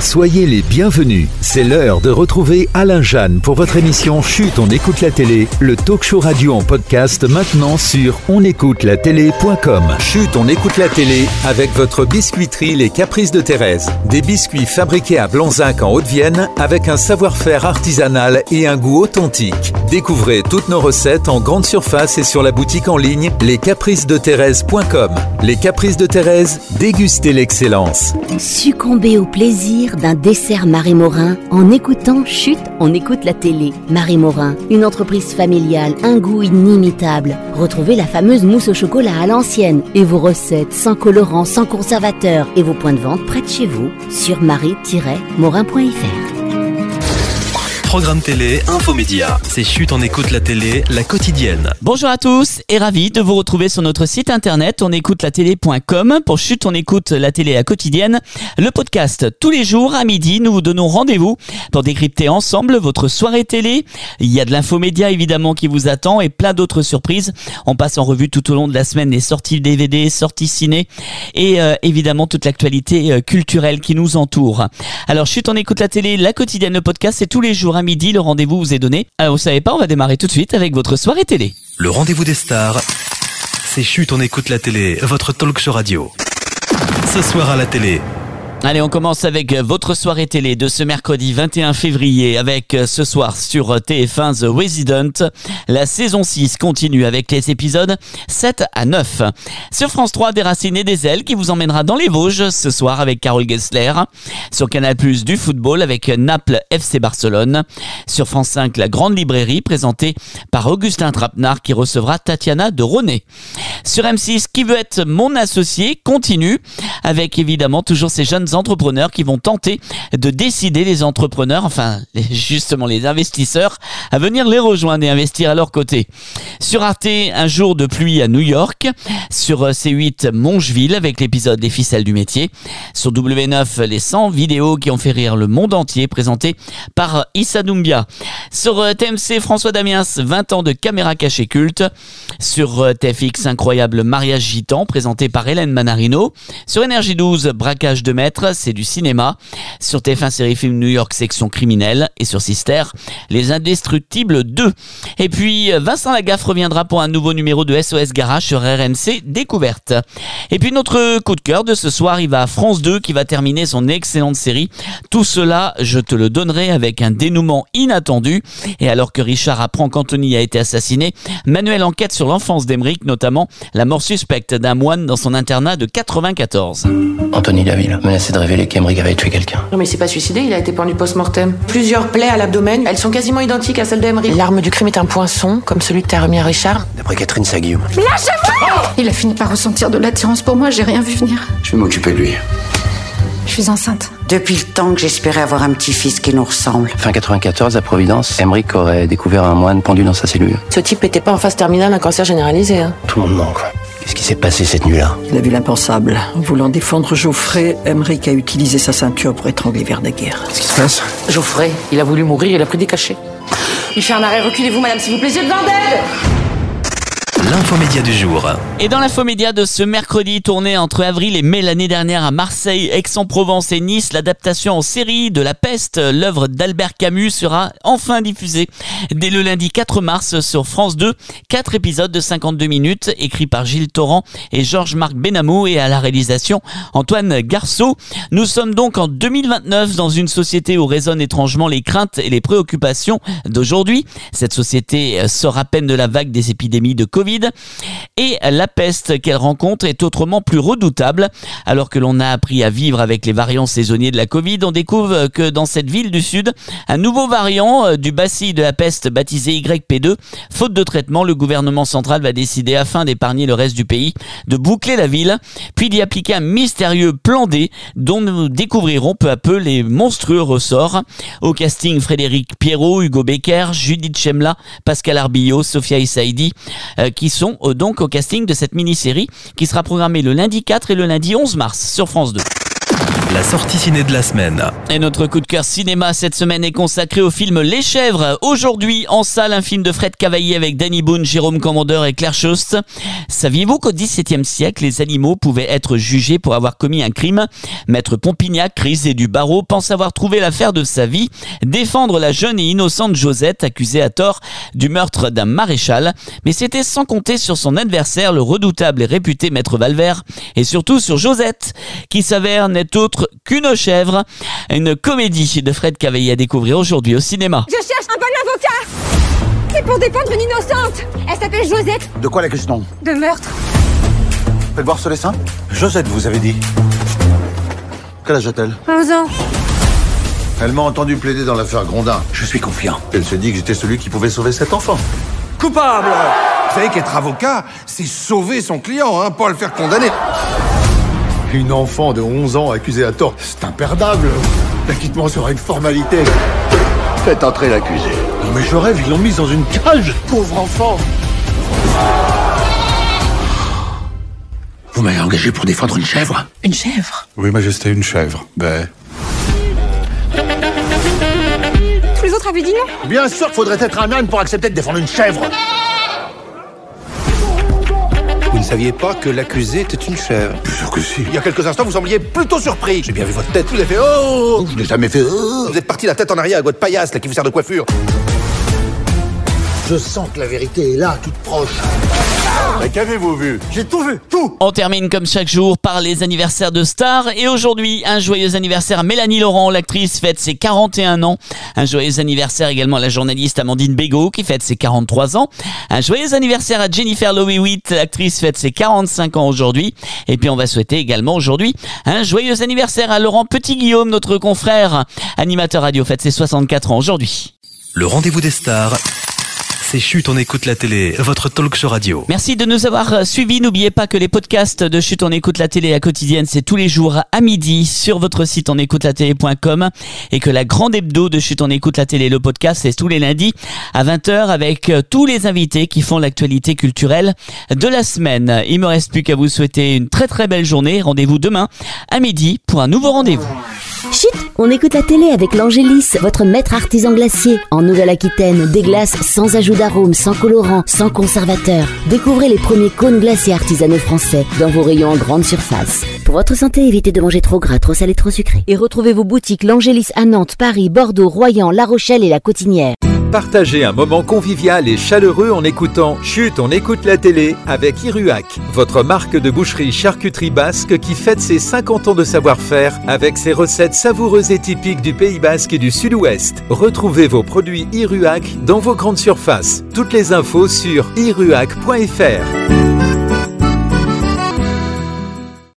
Soyez les bienvenus. C'est l'heure de retrouver Alain Jeanne pour votre émission Chute, on écoute la télé, le talk show radio en podcast maintenant sur onécoutelatélé.com. Chute, on écoute la télé avec votre biscuiterie Les Caprices de Thérèse. Des biscuits fabriqués à Blanzac en Haute-Vienne avec un savoir-faire artisanal et un goût authentique. Découvrez toutes nos recettes en grande surface et sur la boutique en ligne lescapricesdethérèse.com. Les Caprices de Thérèse, dégustez l'excellence. Succomber au plaisir d'un dessert Marie Morin en écoutant Chute, on écoute la télé. Marie Morin, une entreprise familiale, un goût inimitable. Retrouvez la fameuse mousse au chocolat à l'ancienne et vos recettes sans colorant, sans conservateur et vos points de vente près de chez vous sur marie-morin.fr. Programme télé, infomédia. C'est chute on écoute la télé, la quotidienne. Bonjour à tous et ravi de vous retrouver sur notre site internet onécoutelatélé.com pour chute on écoute la télé à quotidienne. Le podcast tous les jours à midi, nous vous donnons rendez-vous pour décrypter ensemble votre soirée télé. Il y a de l'infomédia évidemment qui vous attend et plein d'autres surprises. On passe en revue tout au long de la semaine les sorties DVD, sorties ciné et euh, évidemment toute l'actualité euh, culturelle qui nous entoure. Alors chute on écoute la télé, la quotidienne, le podcast c'est tous les jours à midi, le rendez-vous vous est donné. Alors vous savez pas, on va démarrer tout de suite avec votre soirée télé. Le rendez-vous des stars. C'est chute on écoute la télé, votre talk show radio. Ce soir à la télé, Allez, on commence avec votre soirée télé de ce mercredi 21 février avec euh, ce soir sur TF1 The Resident. La saison 6 continue avec les épisodes 7 à 9. Sur France 3, Déraciné des ailes qui vous emmènera dans les Vosges ce soir avec Carole Gessler. Sur Canal Plus du football avec Naples FC Barcelone. Sur France 5, La Grande Librairie présentée par Augustin Trapenard qui recevra Tatiana de Ronet. Sur M6, Qui veut être mon associé continue avec évidemment toujours ces jeunes entrepreneurs qui vont tenter de décider les entrepreneurs, enfin justement les investisseurs, à venir les rejoindre et investir à leur côté. Sur Arte, un jour de pluie à New York. Sur euh, C8, Mongeville avec l'épisode des ficelles du métier. Sur W9, les 100 vidéos qui ont fait rire le monde entier présentées par Issa Doumbia. Sur euh, TMC, François Damiens, 20 ans de caméra cachée culte. Sur euh, TFX, incroyable mariage gitan présenté par Hélène Manarino. Sur Énergie 12, braquage de maître, c'est du cinéma. Sur TF1 série film New York section criminelle et sur Sister, Les Indestructibles 2. Et puis Vincent Lagaffe reviendra pour un nouveau numéro de SOS Garage sur RMC Découverte. Et puis notre coup de cœur de ce soir, il va à France 2 qui va terminer son excellente série. Tout cela, je te le donnerai avec un dénouement inattendu. Et alors que Richard apprend qu'Anthony a été assassiné, Manuel enquête sur l'enfance d'Emeric, notamment la mort suspecte d'un moine dans son internat de 94. Anthony Laville menacé de révéler qu'Emeric avait tué quelqu'un. Non mais il s'est pas suicidé, il a été pendu post-mortem. Plusieurs plaies à l'abdomen, elles sont quasiment identiques à celles d'Emery. L'arme du crime est un poinçon, comme celui que t'as remis à Richard. D'après Catherine Saguillaume. Il a fini par ressentir de l'attirance pour moi, j'ai rien vu venir. Je vais m'occuper de lui. Je suis enceinte. Depuis le temps que j'espérais avoir un petit-fils qui nous ressemble. Fin 94, à Providence, Emeric aurait découvert un moine pendu dans sa cellule. Ce type était pas en phase terminale d'un cancer généralisé. Hein. Tout le monde ment, quoi. Qu'est-ce qui s'est passé cette nuit-là Il a vu l'impensable. Voulant défendre Geoffrey, Emmerich a utilisé sa ceinture pour étrangler Verdaguer. Qu'est-ce qui se passe? Geoffrey, il a voulu mourir, il a pris des cachets. Il fait un arrêt, reculez-vous madame s'il vous plaît, j'ai besoin d'aide l'infomédia du jour. Et dans l'infomédia de ce mercredi, tourné entre avril et mai l'année dernière à Marseille, Aix-en-Provence et Nice, l'adaptation en série de La Peste, l'œuvre d'Albert Camus, sera enfin diffusée dès le lundi 4 mars sur France 2. Quatre épisodes de 52 minutes, écrits par Gilles Torrent et Georges-Marc Benamou et à la réalisation Antoine Garceau. Nous sommes donc en 2029 dans une société où résonnent étrangement les craintes et les préoccupations d'aujourd'hui. Cette société sort à peine de la vague des épidémies de Covid et la peste qu'elle rencontre est autrement plus redoutable. Alors que l'on a appris à vivre avec les variants saisonniers de la Covid, on découvre que dans cette ville du Sud, un nouveau variant euh, du bacille de la peste baptisé YP2, faute de traitement, le gouvernement central va décider, afin d'épargner le reste du pays, de boucler la ville, puis d'y appliquer un mystérieux plan D dont nous découvrirons peu à peu les monstrueux ressorts. Au casting, Frédéric Pierrot, Hugo Becker, Judith Chemla, Pascal Arbillot, Sophia Issaidi, euh, qui sont euh, donc au casting de cette mini-série qui sera programmée le lundi 4 et le lundi 11 mars sur France 2. La sortie ciné de la semaine. Et notre coup de cœur cinéma cette semaine est consacré au film Les Chèvres. Aujourd'hui, en salle, un film de Fred Cavaillé avec Danny Boone, Jérôme Commandeur et Claire Chost. Saviez-vous qu'au XVIIe siècle, les animaux pouvaient être jugés pour avoir commis un crime? Maître Pompignac, et du barreau, pense avoir trouvé l'affaire de sa vie, défendre la jeune et innocente Josette, accusée à tort du meurtre d'un maréchal. Mais c'était sans compter sur son adversaire, le redoutable et réputé Maître Valvert, et surtout sur Josette, qui s'avère n'est autre qu'une chèvre. Une comédie de Fred Cavaillé à découvrir aujourd'hui au cinéma. Je cherche un bon avocat C'est pour défendre une innocente Elle s'appelle Josette De quoi la question De meurtre. Faites voir ce dessin Josette, vous avez dit. Quel âge a-t-elle? 11 ans. Elle m'a entendu plaider dans l'affaire Grondin. Je suis confiant. Elle se dit que j'étais celui qui pouvait sauver cet enfant. Coupable Vous savez qu'être avocat, c'est sauver son client, hein, pas le faire condamner. Une enfant de 11 ans accusée à tort, c'est imperdable. L'acquittement sera une formalité. Faites entrer l'accusé. Non mais je rêve, ils l'ont mise dans une cage. Pauvre enfant. Vous m'avez engagé pour défendre une chèvre? Une chèvre? Oui, Majesté, une chèvre. Ben. Tous les autres avaient dit non? Bien sûr qu'il faudrait être un âne pour accepter de défendre une chèvre. Saviez pas que l'accusé était une chèvre Bien sûr que si. Il y a quelques instants, vous sembliez plutôt surpris. J'ai bien vu votre tête. Vous avez fait Oh Je n'ai jamais fait. euh. Vous êtes parti la tête en arrière à votre paillasse, là, qui vous sert de coiffure. Je sens que la vérité est là, toute proche. Mais qu'avez-vous vu? J'ai tout vu, tout On termine comme chaque jour par les anniversaires de stars et aujourd'hui un joyeux anniversaire à Mélanie Laurent, l'actrice fête ses 41 ans. Un joyeux anniversaire également à la journaliste Amandine Bégaud qui fête ses 43 ans. Un joyeux anniversaire à Jennifer Louis Witt, l'actrice fête ses 45 ans aujourd'hui. Et puis on va souhaiter également aujourd'hui un joyeux anniversaire à Laurent Petit-Guillaume, notre confrère, animateur radio fête ses 64 ans aujourd'hui. Le rendez-vous des stars. C'est Chut, on écoute la télé, votre talk show radio. Merci de nous avoir euh, suivis. N'oubliez pas que les podcasts de Chut, on écoute la télé à quotidienne, c'est tous les jours à midi sur votre site on écoute et que la grande hebdo de Chut, on écoute la télé, le podcast, c'est tous les lundis à 20h avec euh, tous les invités qui font l'actualité culturelle de la semaine. Il me reste plus qu'à vous souhaiter une très très belle journée. Rendez-vous demain à midi pour un nouveau rendez-vous. Chut, on écoute la télé avec l'Angélis, votre maître artisan glacier. En Nouvelle-Aquitaine, des glaces sans ajout d'arôme, sans colorant, sans conservateur. Découvrez les premiers cônes glacés artisanaux français dans vos rayons en grande surface. Pour votre santé, évitez de manger trop gras, trop salé, trop sucré. Et retrouvez vos boutiques l'Angélis à Nantes, Paris, Bordeaux, Royan, La Rochelle et La Cotinière. Partagez un moment convivial et chaleureux en écoutant Chut, on écoute la télé avec Iruac, votre marque de boucherie charcuterie basque qui fête ses 50 ans de savoir-faire avec ses recettes savoureuses et typiques du Pays basque et du Sud-Ouest. Retrouvez vos produits Iruac dans vos grandes surfaces. Toutes les infos sur iruac.fr.